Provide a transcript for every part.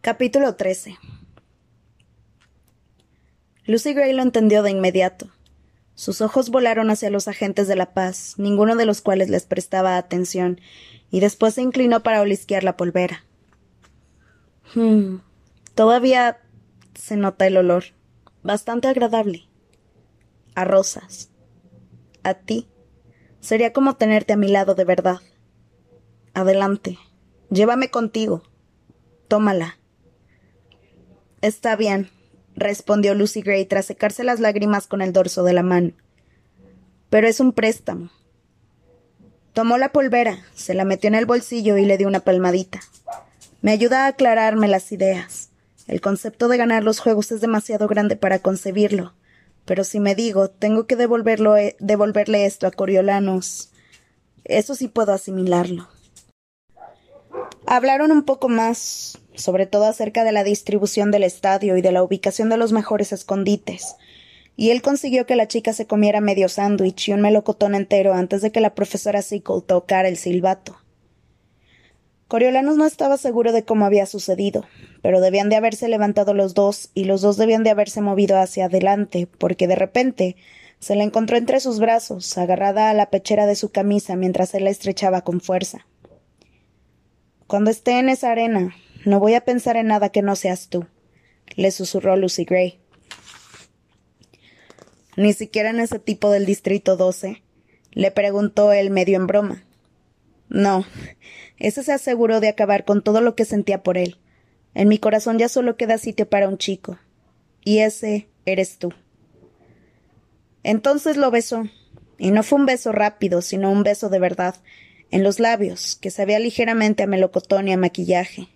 Capítulo 13 Lucy Gray lo entendió de inmediato. Sus ojos volaron hacia los agentes de la paz, ninguno de los cuales les prestaba atención, y después se inclinó para olisquear la polvera. Hmm. Todavía se nota el olor. Bastante agradable. A rosas. A ti. Sería como tenerte a mi lado de verdad. Adelante. Llévame contigo. Tómala. Está bien, respondió Lucy Gray tras secarse las lágrimas con el dorso de la mano. Pero es un préstamo. Tomó la polvera, se la metió en el bolsillo y le dio una palmadita. Me ayuda a aclararme las ideas. El concepto de ganar los juegos es demasiado grande para concebirlo. Pero si me digo, tengo que devolverlo, eh, devolverle esto a Coriolanos, eso sí puedo asimilarlo. Hablaron un poco más, sobre todo acerca de la distribución del estadio y de la ubicación de los mejores escondites, y él consiguió que la chica se comiera medio sándwich y un melocotón entero antes de que la profesora Sickle tocara el silbato. Coriolanos no estaba seguro de cómo había sucedido, pero debían de haberse levantado los dos y los dos debían de haberse movido hacia adelante, porque de repente se la encontró entre sus brazos, agarrada a la pechera de su camisa mientras él la estrechaba con fuerza. Cuando esté en esa arena, no voy a pensar en nada que no seas tú, le susurró Lucy Gray. Ni siquiera en ese tipo del Distrito 12, le preguntó él medio en broma. No, ese se aseguró de acabar con todo lo que sentía por él. En mi corazón ya solo queda sitio para un chico. Y ese eres tú. Entonces lo besó. Y no fue un beso rápido, sino un beso de verdad, en los labios, que sabía ligeramente a melocotón y a maquillaje.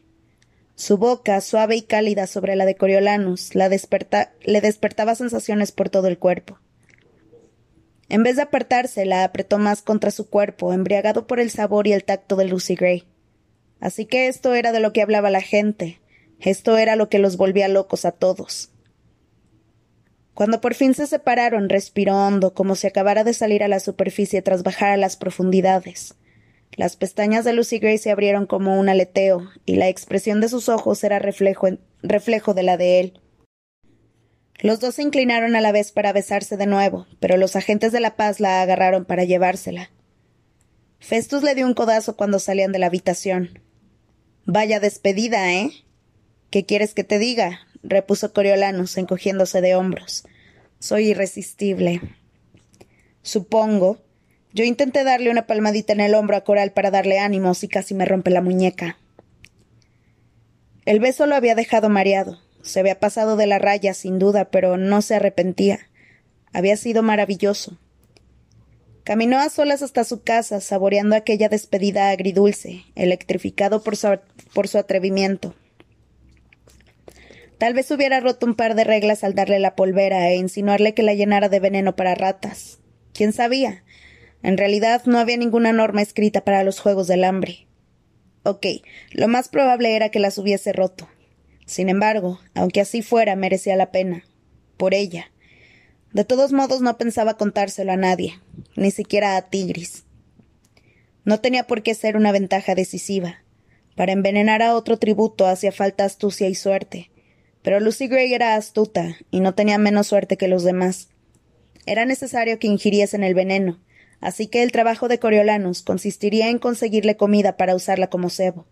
Su boca, suave y cálida sobre la de Coriolanus, la le despertaba sensaciones por todo el cuerpo. En vez de apartarse, la apretó más contra su cuerpo, embriagado por el sabor y el tacto de Lucy Gray. Así que esto era de lo que hablaba la gente, esto era lo que los volvía locos a todos. Cuando por fin se separaron, respiró hondo, como si acabara de salir a la superficie tras bajar a las profundidades. Las pestañas de Lucy Gray se abrieron como un aleteo, y la expresión de sus ojos era reflejo, reflejo de la de él. Los dos se inclinaron a la vez para besarse de nuevo, pero los agentes de la paz la agarraron para llevársela. Festus le dio un codazo cuando salían de la habitación. Vaya despedida, ¿eh? ¿Qué quieres que te diga? repuso Coriolanus, encogiéndose de hombros. Soy irresistible. Supongo, yo intenté darle una palmadita en el hombro a Coral para darle ánimos y casi me rompe la muñeca. El beso lo había dejado mareado. Se había pasado de la raya, sin duda, pero no se arrepentía. Había sido maravilloso. Caminó a solas hasta su casa, saboreando aquella despedida agridulce, electrificado por su, por su atrevimiento. Tal vez hubiera roto un par de reglas al darle la polvera e insinuarle que la llenara de veneno para ratas. ¿Quién sabía? En realidad no había ninguna norma escrita para los juegos del hambre. Ok, lo más probable era que las hubiese roto. Sin embargo, aunque así fuera, merecía la pena. Por ella. De todos modos no pensaba contárselo a nadie, ni siquiera a Tigris. No tenía por qué ser una ventaja decisiva. Para envenenar a otro tributo hacía falta astucia y suerte. Pero Lucy Gray era astuta, y no tenía menos suerte que los demás. Era necesario que ingiriesen el veneno, así que el trabajo de Coriolanus consistiría en conseguirle comida para usarla como cebo.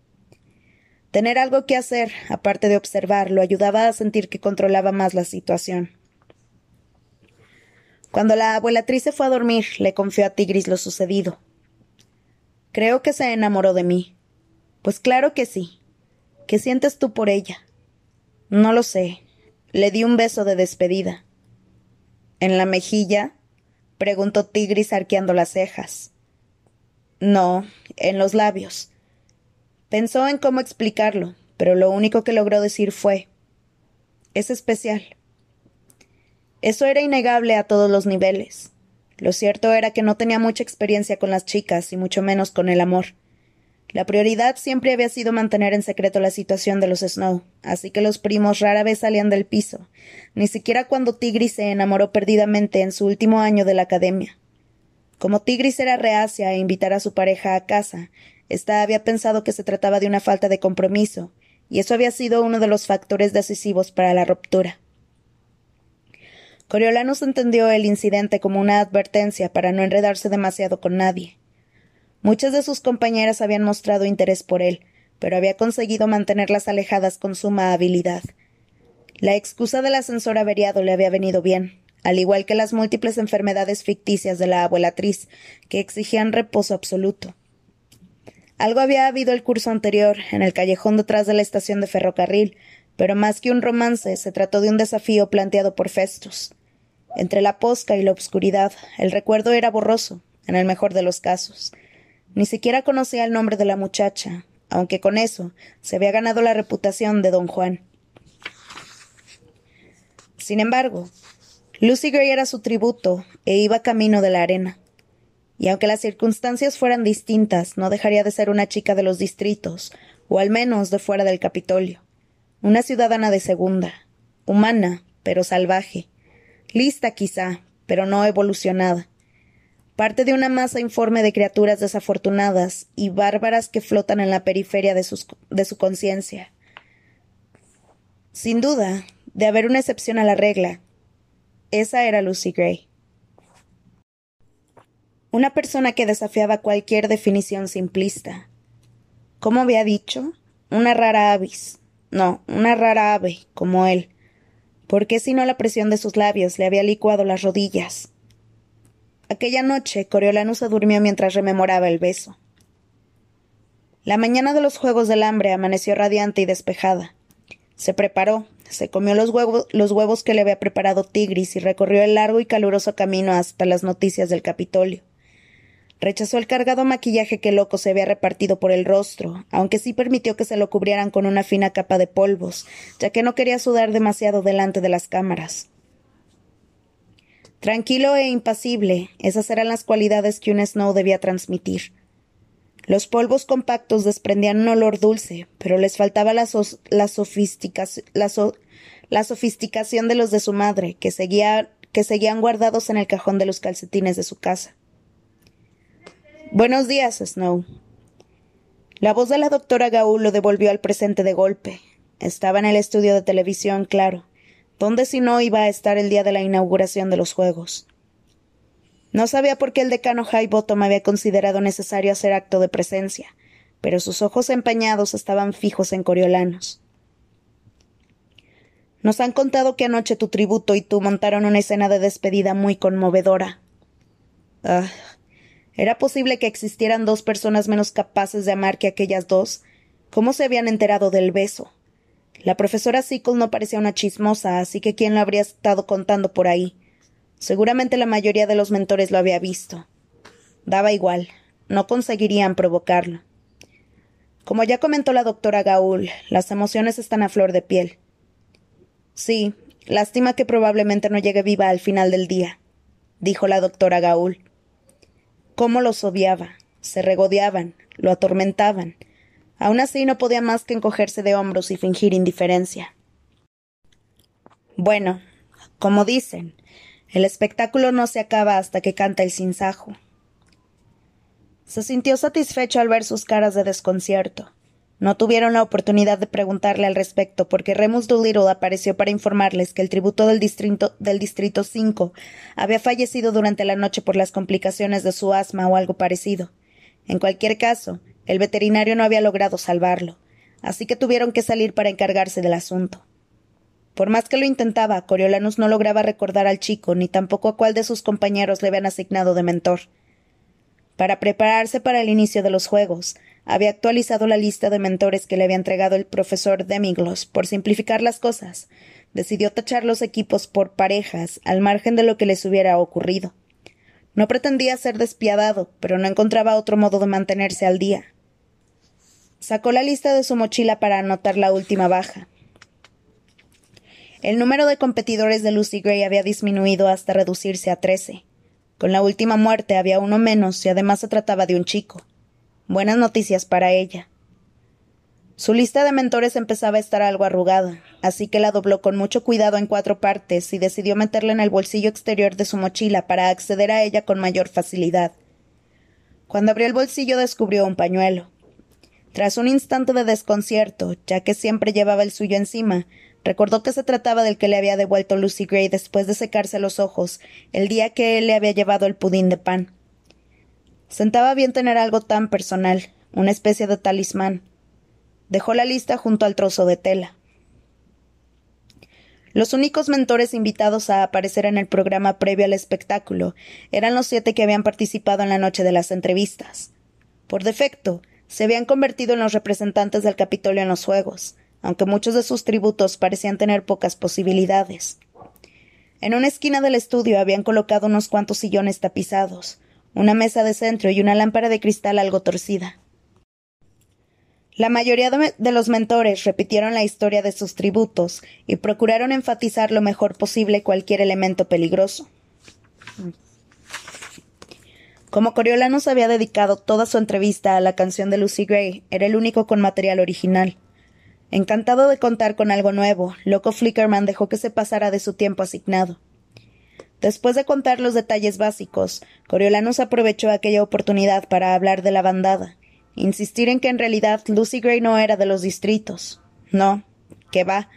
Tener algo que hacer, aparte de observar, lo ayudaba a sentir que controlaba más la situación. Cuando la abuelatriz se fue a dormir, le confió a Tigris lo sucedido. Creo que se enamoró de mí. Pues claro que sí. ¿Qué sientes tú por ella? No lo sé. Le di un beso de despedida. ¿En la mejilla? Preguntó Tigris arqueando las cejas. No, en los labios. Pensó en cómo explicarlo, pero lo único que logró decir fue es especial. Eso era innegable a todos los niveles. Lo cierto era que no tenía mucha experiencia con las chicas y mucho menos con el amor. La prioridad siempre había sido mantener en secreto la situación de los Snow, así que los primos rara vez salían del piso, ni siquiera cuando Tigris se enamoró perdidamente en su último año de la academia. Como Tigris era reacia a invitar a su pareja a casa, ésta había pensado que se trataba de una falta de compromiso, y eso había sido uno de los factores decisivos para la ruptura. Coriolanus entendió el incidente como una advertencia para no enredarse demasiado con nadie. Muchas de sus compañeras habían mostrado interés por él, pero había conseguido mantenerlas alejadas con suma habilidad. La excusa del ascensor averiado le había venido bien, al igual que las múltiples enfermedades ficticias de la abuelatriz, que exigían reposo absoluto. Algo había habido el curso anterior, en el callejón detrás de la estación de ferrocarril, pero más que un romance, se trató de un desafío planteado por Festus. Entre la posca y la obscuridad, el recuerdo era borroso, en el mejor de los casos. Ni siquiera conocía el nombre de la muchacha, aunque con eso se había ganado la reputación de don Juan. Sin embargo, Lucy Gray era su tributo e iba camino de la arena. Y aunque las circunstancias fueran distintas, no dejaría de ser una chica de los distritos, o al menos de fuera del Capitolio. Una ciudadana de segunda, humana, pero salvaje, lista quizá, pero no evolucionada. Parte de una masa informe de criaturas desafortunadas y bárbaras que flotan en la periferia de, de su conciencia. Sin duda, de haber una excepción a la regla, esa era Lucy Gray. Una persona que desafiaba cualquier definición simplista. ¿Cómo había dicho? Una rara avis. No, una rara ave, como él. ¿Por qué si no la presión de sus labios le había licuado las rodillas? Aquella noche Coriolanus se durmió mientras rememoraba el beso. La mañana de los Juegos del Hambre amaneció radiante y despejada. Se preparó, se comió los huevos, que le había preparado Tigris y recorrió el largo y caluroso camino hasta las noticias del Capitolio. Rechazó el cargado maquillaje que loco se había repartido por el rostro, aunque sí permitió que se lo cubrieran con una fina capa de polvos, ya que no quería sudar demasiado delante de las cámaras. Tranquilo e impasible, esas eran las cualidades que un Snow debía transmitir. Los polvos compactos desprendían un olor dulce, pero les faltaba la, sofisticación de los de su madre, que, seguía, que seguían guardados en el cajón de los calcetines de su casa. Buenos días, Snow. La voz de la doctora Gaul lo devolvió al presente de golpe. Estaba en el estudio de televisión, claro. ¿Dónde si no iba a estar el día de la inauguración de los Juegos? No sabía por qué el decano Highbottom había considerado necesario hacer acto de presencia, pero sus ojos empeñados estaban fijos en Coriolanos. Nos han contado que anoche tu tributo y tú montaron una escena de despedida muy conmovedora. Ah, ¿Era posible que existieran dos personas menos capaces de amar que aquellas dos? ¿Cómo se habían enterado del beso? La profesora Sickle no parecía una chismosa, así que quién lo habría estado contando por ahí. Seguramente la mayoría de los mentores lo había visto. Daba igual, no conseguirían provocarlo. Como ya comentó la doctora Gaul, las emociones están a flor de piel. Sí, lástima que probablemente no llegue viva al final del día, dijo la doctora Gaul cómo los odiaba. Se regodeaban, lo atormentaban. Aún así no podía más que encogerse de hombros y fingir indiferencia. Bueno, como dicen, el espectáculo no se acaba hasta que canta el sinsajo. Se sintió satisfecho al ver sus caras de desconcierto. No tuvieron la oportunidad de preguntarle al respecto porque Remus Doolittle apareció para informarles que el tributo del distrito, del distrito 5 había fallecido durante la noche por las complicaciones de su asma o algo parecido. En cualquier caso, el veterinario no había logrado salvarlo, así que tuvieron que salir para encargarse del asunto. Por más que lo intentaba, Coriolanus no lograba recordar al chico ni tampoco a cuál de sus compañeros le habían asignado de mentor. Para prepararse para el inicio de los juegos, había actualizado la lista de mentores que le había entregado el profesor Demiglos por simplificar las cosas. Decidió tachar los equipos por parejas, al margen de lo que les hubiera ocurrido. No pretendía ser despiadado, pero no encontraba otro modo de mantenerse al día. Sacó la lista de su mochila para anotar la última baja. El número de competidores de Lucy Gray había disminuido hasta reducirse a trece. Con la última muerte había uno menos y además se trataba de un chico. Buenas noticias para ella. Su lista de mentores empezaba a estar algo arrugada, así que la dobló con mucho cuidado en cuatro partes y decidió meterla en el bolsillo exterior de su mochila para acceder a ella con mayor facilidad. Cuando abrió el bolsillo descubrió un pañuelo. Tras un instante de desconcierto, ya que siempre llevaba el suyo encima, recordó que se trataba del que le había devuelto Lucy Gray después de secarse los ojos el día que él le había llevado el pudín de pan. Sentaba bien tener algo tan personal, una especie de talismán. Dejó la lista junto al trozo de tela. Los únicos mentores invitados a aparecer en el programa previo al espectáculo eran los siete que habían participado en la noche de las entrevistas. Por defecto, se habían convertido en los representantes del Capitolio en los Juegos, aunque muchos de sus tributos parecían tener pocas posibilidades. En una esquina del estudio habían colocado unos cuantos sillones tapizados, una mesa de centro y una lámpara de cristal algo torcida. La mayoría de los mentores repitieron la historia de sus tributos y procuraron enfatizar lo mejor posible cualquier elemento peligroso. Como Coriolanus había dedicado toda su entrevista a la canción de Lucy Gray, era el único con material original. Encantado de contar con algo nuevo, Loco Flickerman dejó que se pasara de su tiempo asignado. Después de contar los detalles básicos, Coriolanus aprovechó aquella oportunidad para hablar de la bandada, insistir en que en realidad Lucy Gray no era de los distritos. No, que va.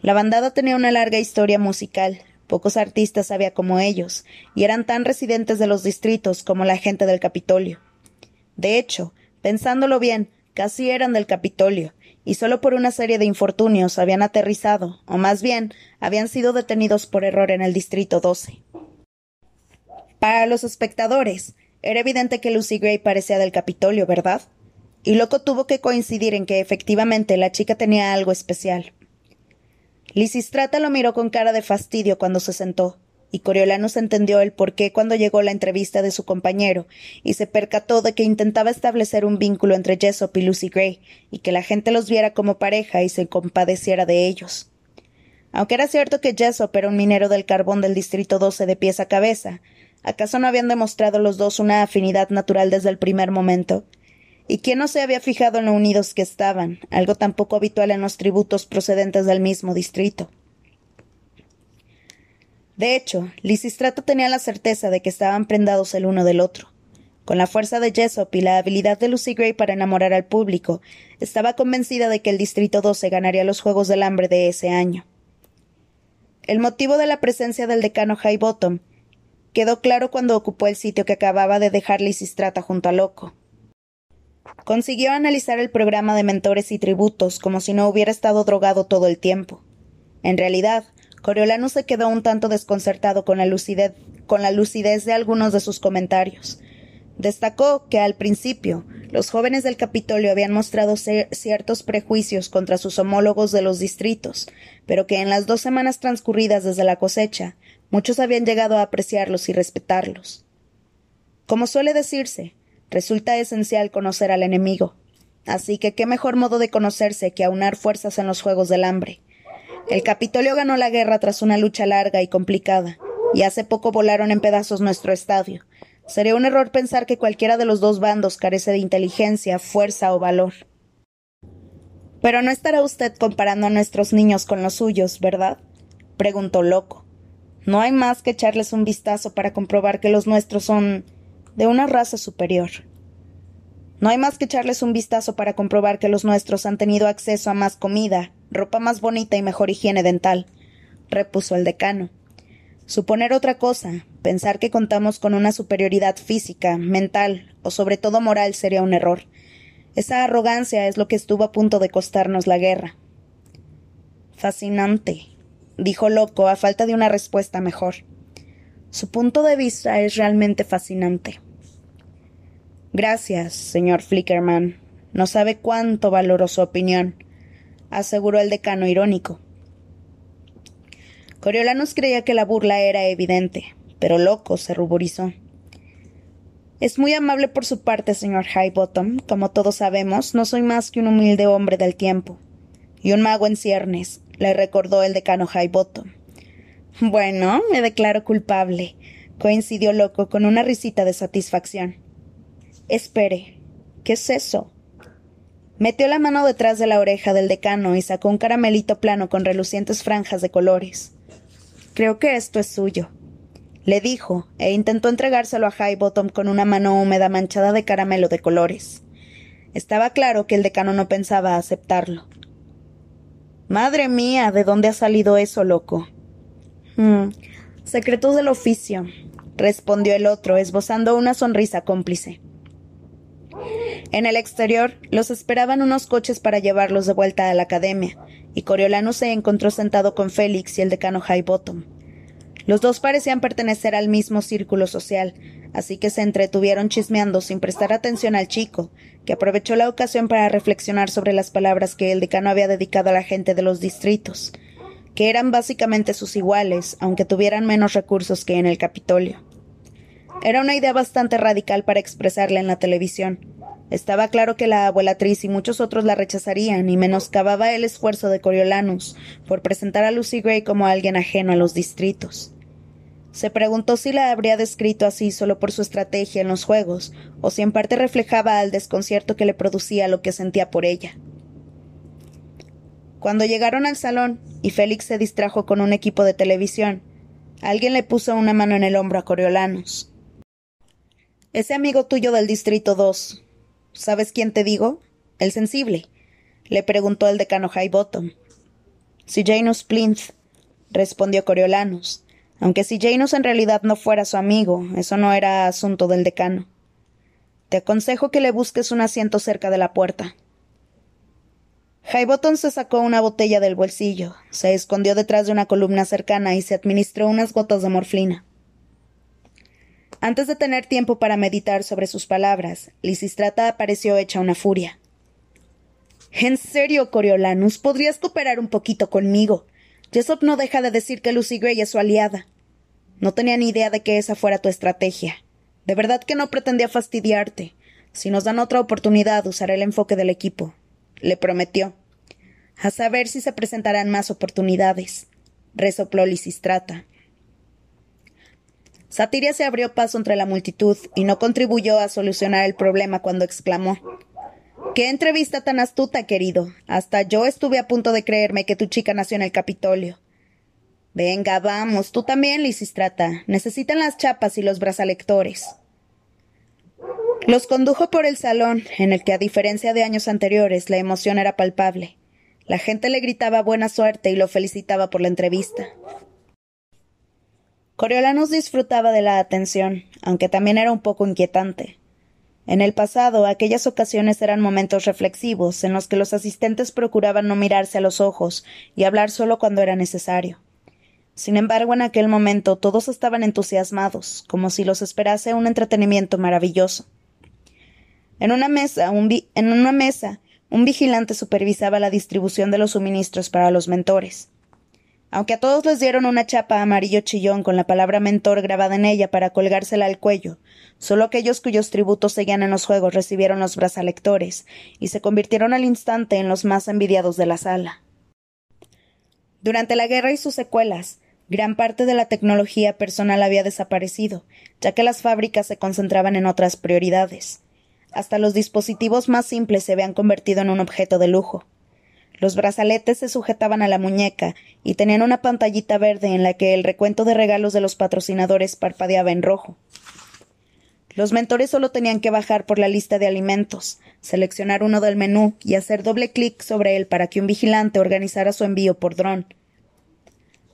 La bandada tenía una larga historia musical, pocos artistas había como ellos, y eran tan residentes de los distritos como la gente del Capitolio. De hecho, pensándolo bien, casi eran del Capitolio, y solo por una serie de infortunios habían aterrizado, o más bien, habían sido detenidos por error en el Distrito 12. Para los espectadores, era evidente que Lucy Gray parecía del Capitolio, ¿verdad? Y Loco tuvo que coincidir en que efectivamente la chica tenía algo especial. Lisistrata lo miró con cara de fastidio cuando se sentó, y Coriolanus entendió el porqué cuando llegó la entrevista de su compañero, y se percató de que intentaba establecer un vínculo entre Jessop y Lucy Gray, y que la gente los viera como pareja y se compadeciera de ellos. Aunque era cierto que Jessop era un minero del carbón del Distrito 12 de pies a cabeza, ¿acaso no habían demostrado los dos una afinidad natural desde el primer momento? ¿Y quién no se había fijado en lo unidos que estaban, algo tan poco habitual en los tributos procedentes del mismo distrito? De hecho, Lisistrato tenía la certeza de que estaban prendados el uno del otro. Con la fuerza de Jessop y la habilidad de Lucy Gray para enamorar al público, estaba convencida de que el Distrito 12 ganaría los Juegos del Hambre de ese año. El motivo de la presencia del decano Highbottom quedó claro cuando ocupó el sitio que acababa de dejar Lisistrata junto a Loco. Consiguió analizar el programa de mentores y tributos como si no hubiera estado drogado todo el tiempo. En realidad, Coriolano se quedó un tanto desconcertado con la, lucidez, con la lucidez de algunos de sus comentarios. Destacó que al principio los jóvenes del Capitolio habían mostrado ciertos prejuicios contra sus homólogos de los distritos, pero que en las dos semanas transcurridas desde la cosecha muchos habían llegado a apreciarlos y respetarlos. Como suele decirse, resulta esencial conocer al enemigo. Así que qué mejor modo de conocerse que aunar fuerzas en los Juegos del Hambre. El Capitolio ganó la guerra tras una lucha larga y complicada, y hace poco volaron en pedazos nuestro estadio. Sería un error pensar que cualquiera de los dos bandos carece de inteligencia, fuerza o valor. Pero no estará usted comparando a nuestros niños con los suyos, ¿verdad? preguntó Loco. No hay más que echarles un vistazo para comprobar que los nuestros son de una raza superior. No hay más que echarles un vistazo para comprobar que los nuestros han tenido acceso a más comida, ropa más bonita y mejor higiene dental, repuso el decano. Suponer otra cosa, pensar que contamos con una superioridad física, mental o sobre todo moral sería un error. Esa arrogancia es lo que estuvo a punto de costarnos la guerra. Fascinante, dijo Loco a falta de una respuesta mejor. Su punto de vista es realmente fascinante. Gracias, señor Flickerman. No sabe cuánto valoro su opinión aseguró el decano irónico. Coriolanus creía que la burla era evidente, pero loco se ruborizó. Es muy amable por su parte, señor Highbottom. Como todos sabemos, no soy más que un humilde hombre del tiempo. Y un mago en ciernes, le recordó el decano Highbottom. Bueno, me declaro culpable, coincidió Loco con una risita de satisfacción. Espere, ¿qué es eso? Metió la mano detrás de la oreja del decano y sacó un caramelito plano con relucientes franjas de colores. Creo que esto es suyo, le dijo, e intentó entregárselo a Highbottom con una mano húmeda manchada de caramelo de colores. Estaba claro que el decano no pensaba aceptarlo. Madre mía, ¿de dónde ha salido eso, loco? Hmm. Secretos del oficio, respondió el otro, esbozando una sonrisa cómplice. En el exterior los esperaban unos coches para llevarlos de vuelta a la academia, y Coriolanus se encontró sentado con Félix y el decano Highbottom. Los dos parecían pertenecer al mismo círculo social, así que se entretuvieron chismeando sin prestar atención al chico, que aprovechó la ocasión para reflexionar sobre las palabras que el decano había dedicado a la gente de los distritos, que eran básicamente sus iguales, aunque tuvieran menos recursos que en el Capitolio. Era una idea bastante radical para expresarla en la televisión. Estaba claro que la abuelatriz y muchos otros la rechazarían y menoscababa el esfuerzo de Coriolanus por presentar a Lucy Gray como alguien ajeno a los distritos. Se preguntó si la habría descrito así solo por su estrategia en los juegos, o si en parte reflejaba al desconcierto que le producía lo que sentía por ella. Cuando llegaron al salón y Félix se distrajo con un equipo de televisión, alguien le puso una mano en el hombro a Coriolanus. Ese amigo tuyo del Distrito 2. ¿Sabes quién te digo? El sensible. Le preguntó el decano Highbottom. Si Janus Plinth, respondió Coriolanus aunque si Janus en realidad no fuera su amigo, eso no era asunto del decano. Te aconsejo que le busques un asiento cerca de la puerta. Highbottom se sacó una botella del bolsillo, se escondió detrás de una columna cercana y se administró unas gotas de morfina. Antes de tener tiempo para meditar sobre sus palabras, Lisistrata apareció hecha una furia. En serio, Coriolanus, podrías cooperar un poquito conmigo. Jessop no deja de decir que Lucy Gray es su aliada. No tenía ni idea de que esa fuera tu estrategia. De verdad que no pretendía fastidiarte. Si nos dan otra oportunidad, usaré el enfoque del equipo. Le prometió. A saber si se presentarán más oportunidades. Resopló Lisistrata. Satiria se abrió paso entre la multitud y no contribuyó a solucionar el problema cuando exclamó Qué entrevista tan astuta, querido. Hasta yo estuve a punto de creerme que tu chica nació en el Capitolio. Venga, vamos, tú también, Lisistrata. Necesitan las chapas y los brazalectores. Los condujo por el salón, en el que, a diferencia de años anteriores, la emoción era palpable. La gente le gritaba buena suerte y lo felicitaba por la entrevista. Coriolanus disfrutaba de la atención, aunque también era un poco inquietante. En el pasado, aquellas ocasiones eran momentos reflexivos en los que los asistentes procuraban no mirarse a los ojos y hablar solo cuando era necesario. Sin embargo, en aquel momento todos estaban entusiasmados, como si los esperase un entretenimiento maravilloso. En una mesa, un en una mesa, un vigilante supervisaba la distribución de los suministros para los mentores. Aunque a todos les dieron una chapa amarillo chillón con la palabra mentor grabada en ella para colgársela al cuello, solo aquellos cuyos tributos seguían en los juegos recibieron los brazalectores y se convirtieron al instante en los más envidiados de la sala. Durante la guerra y sus secuelas, gran parte de la tecnología personal había desaparecido, ya que las fábricas se concentraban en otras prioridades. Hasta los dispositivos más simples se habían convertido en un objeto de lujo. Los brazaletes se sujetaban a la muñeca y tenían una pantallita verde en la que el recuento de regalos de los patrocinadores parpadeaba en rojo. Los mentores solo tenían que bajar por la lista de alimentos, seleccionar uno del menú y hacer doble clic sobre él para que un vigilante organizara su envío por dron.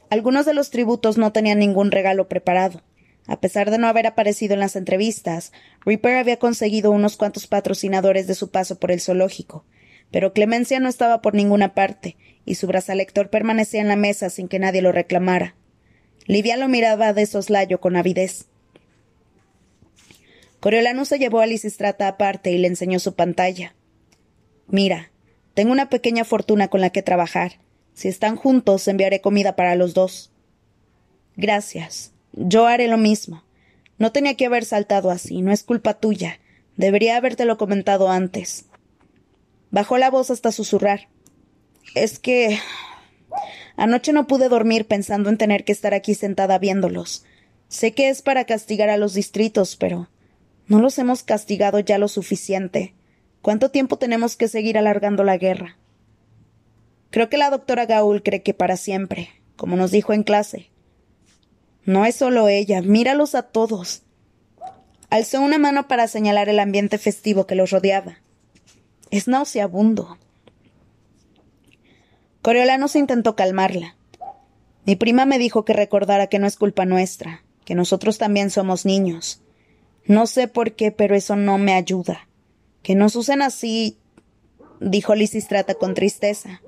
Algunos de los tributos no tenían ningún regalo preparado. A pesar de no haber aparecido en las entrevistas, Reaper había conseguido unos cuantos patrocinadores de su paso por el zoológico, pero Clemencia no estaba por ninguna parte, y su brazalector permanecía en la mesa sin que nadie lo reclamara. Livia lo miraba de soslayo con avidez. Coriolano se llevó a Lisistrata aparte y le enseñó su pantalla. Mira, tengo una pequeña fortuna con la que trabajar. Si están juntos, enviaré comida para los dos. Gracias. Yo haré lo mismo. No tenía que haber saltado así, no es culpa tuya. Debería habértelo comentado antes. Bajó la voz hasta susurrar. Es que. Anoche no pude dormir pensando en tener que estar aquí sentada viéndolos. Sé que es para castigar a los distritos, pero. No los hemos castigado ya lo suficiente. ¿Cuánto tiempo tenemos que seguir alargando la guerra? Creo que la doctora Gaul cree que para siempre, como nos dijo en clase. No es solo ella, míralos a todos. Alzó una mano para señalar el ambiente festivo que los rodeaba. Es nauseabundo. Coriolano se intentó calmarla. Mi prima me dijo que recordara que no es culpa nuestra, que nosotros también somos niños. No sé por qué, pero eso no me ayuda. Que nos usen así, dijo Lisistrata con tristeza,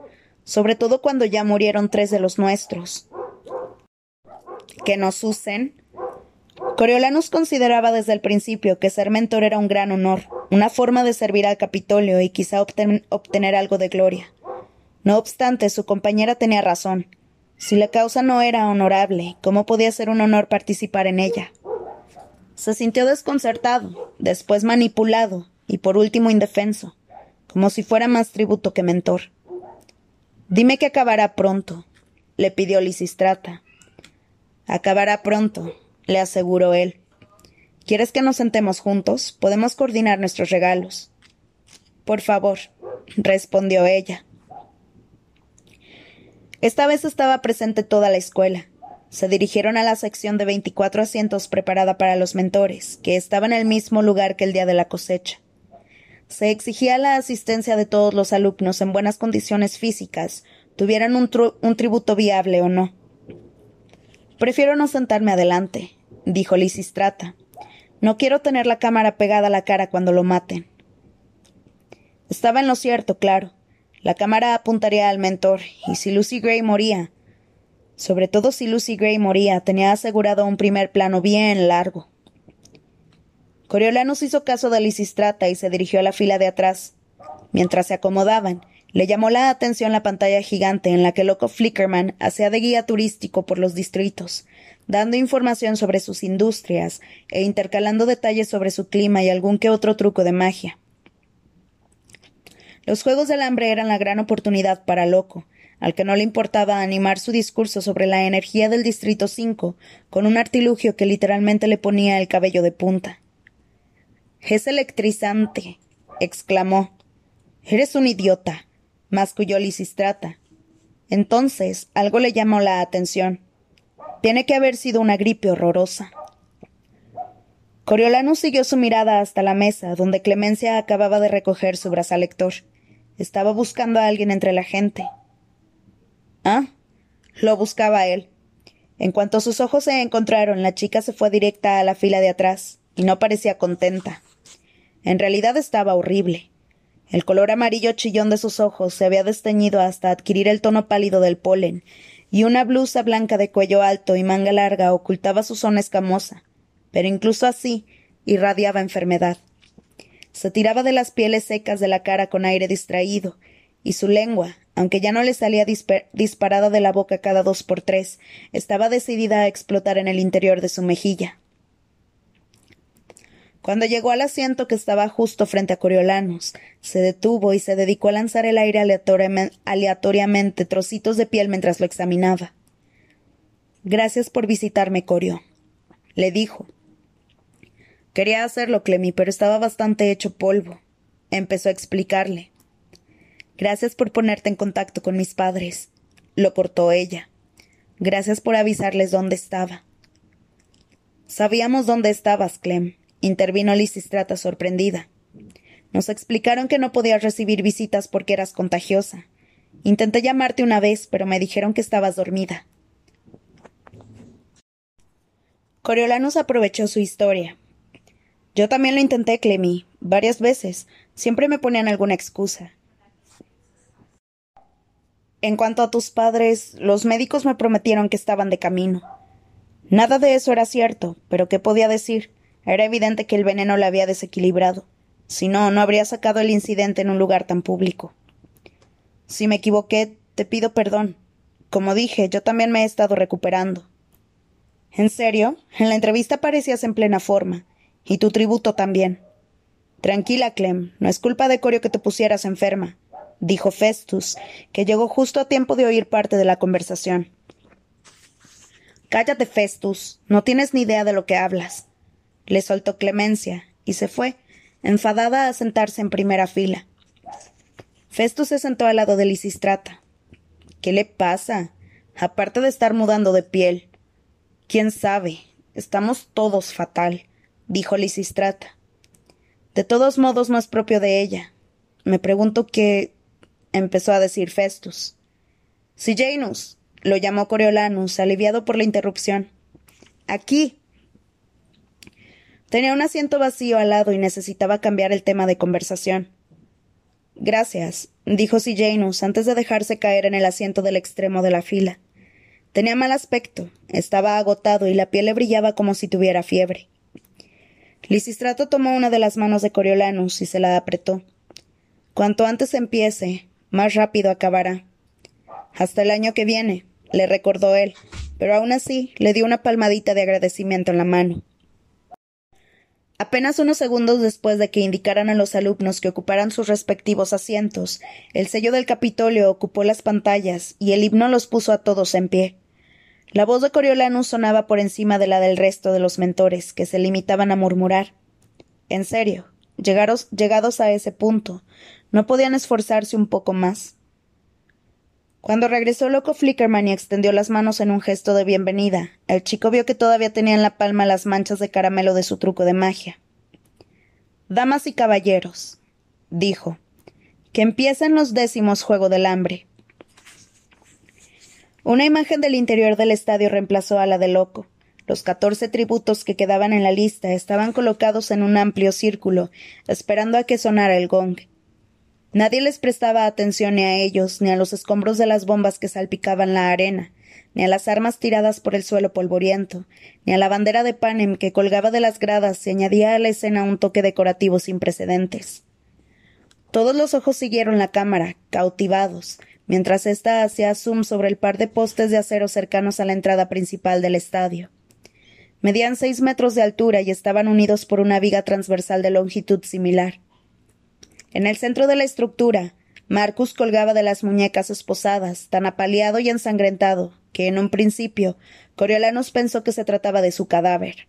sobre todo cuando ya murieron tres de los nuestros. Que nos usen. Coriolanus consideraba desde el principio que ser mentor era un gran honor, una forma de servir al Capitolio y quizá obtener algo de gloria. No obstante, su compañera tenía razón. Si la causa no era honorable, ¿cómo podía ser un honor participar en ella? Se sintió desconcertado, después manipulado y por último indefenso, como si fuera más tributo que mentor. Dime que acabará pronto, le pidió Lisistrata. Acabará pronto, le aseguró él. ¿Quieres que nos sentemos juntos? Podemos coordinar nuestros regalos. Por favor, respondió ella. Esta vez estaba presente toda la escuela. Se dirigieron a la sección de veinticuatro asientos preparada para los mentores, que estaba en el mismo lugar que el día de la cosecha. Se exigía la asistencia de todos los alumnos en buenas condiciones físicas, tuvieran un, un tributo viable o no. Prefiero no sentarme adelante, dijo Lisistrata. No quiero tener la cámara pegada a la cara cuando lo maten. Estaba en lo cierto, claro. La cámara apuntaría al mentor, y si Lucy Gray moría, sobre todo si Lucy Gray moría, tenía asegurado un primer plano bien largo. Coriolanus hizo caso de Lisistrata y se dirigió a la fila de atrás. Mientras se acomodaban, le llamó la atención la pantalla gigante en la que Loco Flickerman hacía de guía turístico por los distritos, dando información sobre sus industrias e intercalando detalles sobre su clima y algún que otro truco de magia. Los Juegos del Hambre eran la gran oportunidad para Loco, al que no le importaba animar su discurso sobre la energía del Distrito 5 con un artilugio que literalmente le ponía el cabello de punta. Es electrizante, exclamó. Eres un idiota, masculló Lisistrata. Entonces algo le llamó la atención. Tiene que haber sido una gripe horrorosa. Coriolanus siguió su mirada hasta la mesa, donde Clemencia acababa de recoger su brazalector. Estaba buscando a alguien entre la gente. ¿Ah? Lo buscaba él. En cuanto sus ojos se encontraron, la chica se fue directa a la fila de atrás, y no parecía contenta. En realidad estaba horrible. El color amarillo chillón de sus ojos se había desteñido hasta adquirir el tono pálido del polen, y una blusa blanca de cuello alto y manga larga ocultaba su zona escamosa, pero incluso así irradiaba enfermedad. Se tiraba de las pieles secas de la cara con aire distraído, y su lengua, aunque ya no le salía disparada de la boca cada dos por tres, estaba decidida a explotar en el interior de su mejilla. Cuando llegó al asiento que estaba justo frente a Coriolanus, se detuvo y se dedicó a lanzar el aire aleatoriamente trocitos de piel mientras lo examinaba. Gracias por visitarme, Corio, le dijo, Quería hacerlo, Clemmy, pero estaba bastante hecho polvo. Empezó a explicarle. Gracias por ponerte en contacto con mis padres. Lo cortó ella. Gracias por avisarles dónde estaba. Sabíamos dónde estabas, Clem, intervino Lisistrata sorprendida. Nos explicaron que no podías recibir visitas porque eras contagiosa. Intenté llamarte una vez, pero me dijeron que estabas dormida. Coriolanus aprovechó su historia. Yo también lo intenté, Clemmy, varias veces. Siempre me ponían alguna excusa. En cuanto a tus padres, los médicos me prometieron que estaban de camino. Nada de eso era cierto, pero ¿qué podía decir? Era evidente que el veneno le había desequilibrado. Si no, no habría sacado el incidente en un lugar tan público. Si me equivoqué, te pido perdón. Como dije, yo también me he estado recuperando. ¿En serio? En la entrevista parecías en plena forma. Y tu tributo también. Tranquila, Clem, no es culpa de Corio que te pusieras enferma, dijo Festus, que llegó justo a tiempo de oír parte de la conversación. Cállate, Festus, no tienes ni idea de lo que hablas. Le soltó Clemencia, y se fue, enfadada a sentarse en primera fila. Festus se sentó al lado de Lisistrata. ¿Qué le pasa? Aparte de estar mudando de piel. ¿Quién sabe? Estamos todos fatal dijo Lisistrata. De todos modos no es propio de ella. Me pregunto qué. empezó a decir Festus. Janus, lo llamó Coriolanus, aliviado por la interrupción. Aquí. Tenía un asiento vacío al lado y necesitaba cambiar el tema de conversación. Gracias, dijo Janus antes de dejarse caer en el asiento del extremo de la fila. Tenía mal aspecto, estaba agotado y la piel le brillaba como si tuviera fiebre. Lisistrato tomó una de las manos de Coriolanus y se la apretó. Cuanto antes empiece, más rápido acabará. Hasta el año que viene, le recordó él, pero aún así le dio una palmadita de agradecimiento en la mano. Apenas unos segundos después de que indicaran a los alumnos que ocuparan sus respectivos asientos, el sello del Capitolio ocupó las pantallas y el himno los puso a todos en pie. La voz de Coriolanus sonaba por encima de la del resto de los mentores, que se limitaban a murmurar. En serio, llegados a ese punto, ¿no podían esforzarse un poco más? Cuando regresó Loco Flickerman y extendió las manos en un gesto de bienvenida, el chico vio que todavía tenía en la palma las manchas de caramelo de su truco de magia. Damas y caballeros, dijo, que empiecen los décimos Juego del Hambre. Una imagen del interior del estadio reemplazó a la de Loco. Los catorce tributos que quedaban en la lista estaban colocados en un amplio círculo, esperando a que sonara el gong. Nadie les prestaba atención ni a ellos, ni a los escombros de las bombas que salpicaban la arena, ni a las armas tiradas por el suelo polvoriento, ni a la bandera de Panem que colgaba de las gradas y añadía a la escena un toque decorativo sin precedentes. Todos los ojos siguieron la cámara, cautivados, mientras ésta hacía zoom sobre el par de postes de acero cercanos a la entrada principal del estadio. Medían seis metros de altura y estaban unidos por una viga transversal de longitud similar. En el centro de la estructura, Marcus colgaba de las muñecas esposadas, tan apaleado y ensangrentado, que en un principio Coriolanus pensó que se trataba de su cadáver.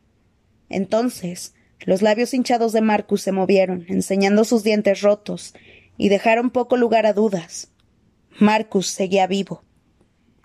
Entonces, los labios hinchados de Marcus se movieron, enseñando sus dientes rotos, y dejaron poco lugar a dudas. Marcus seguía vivo.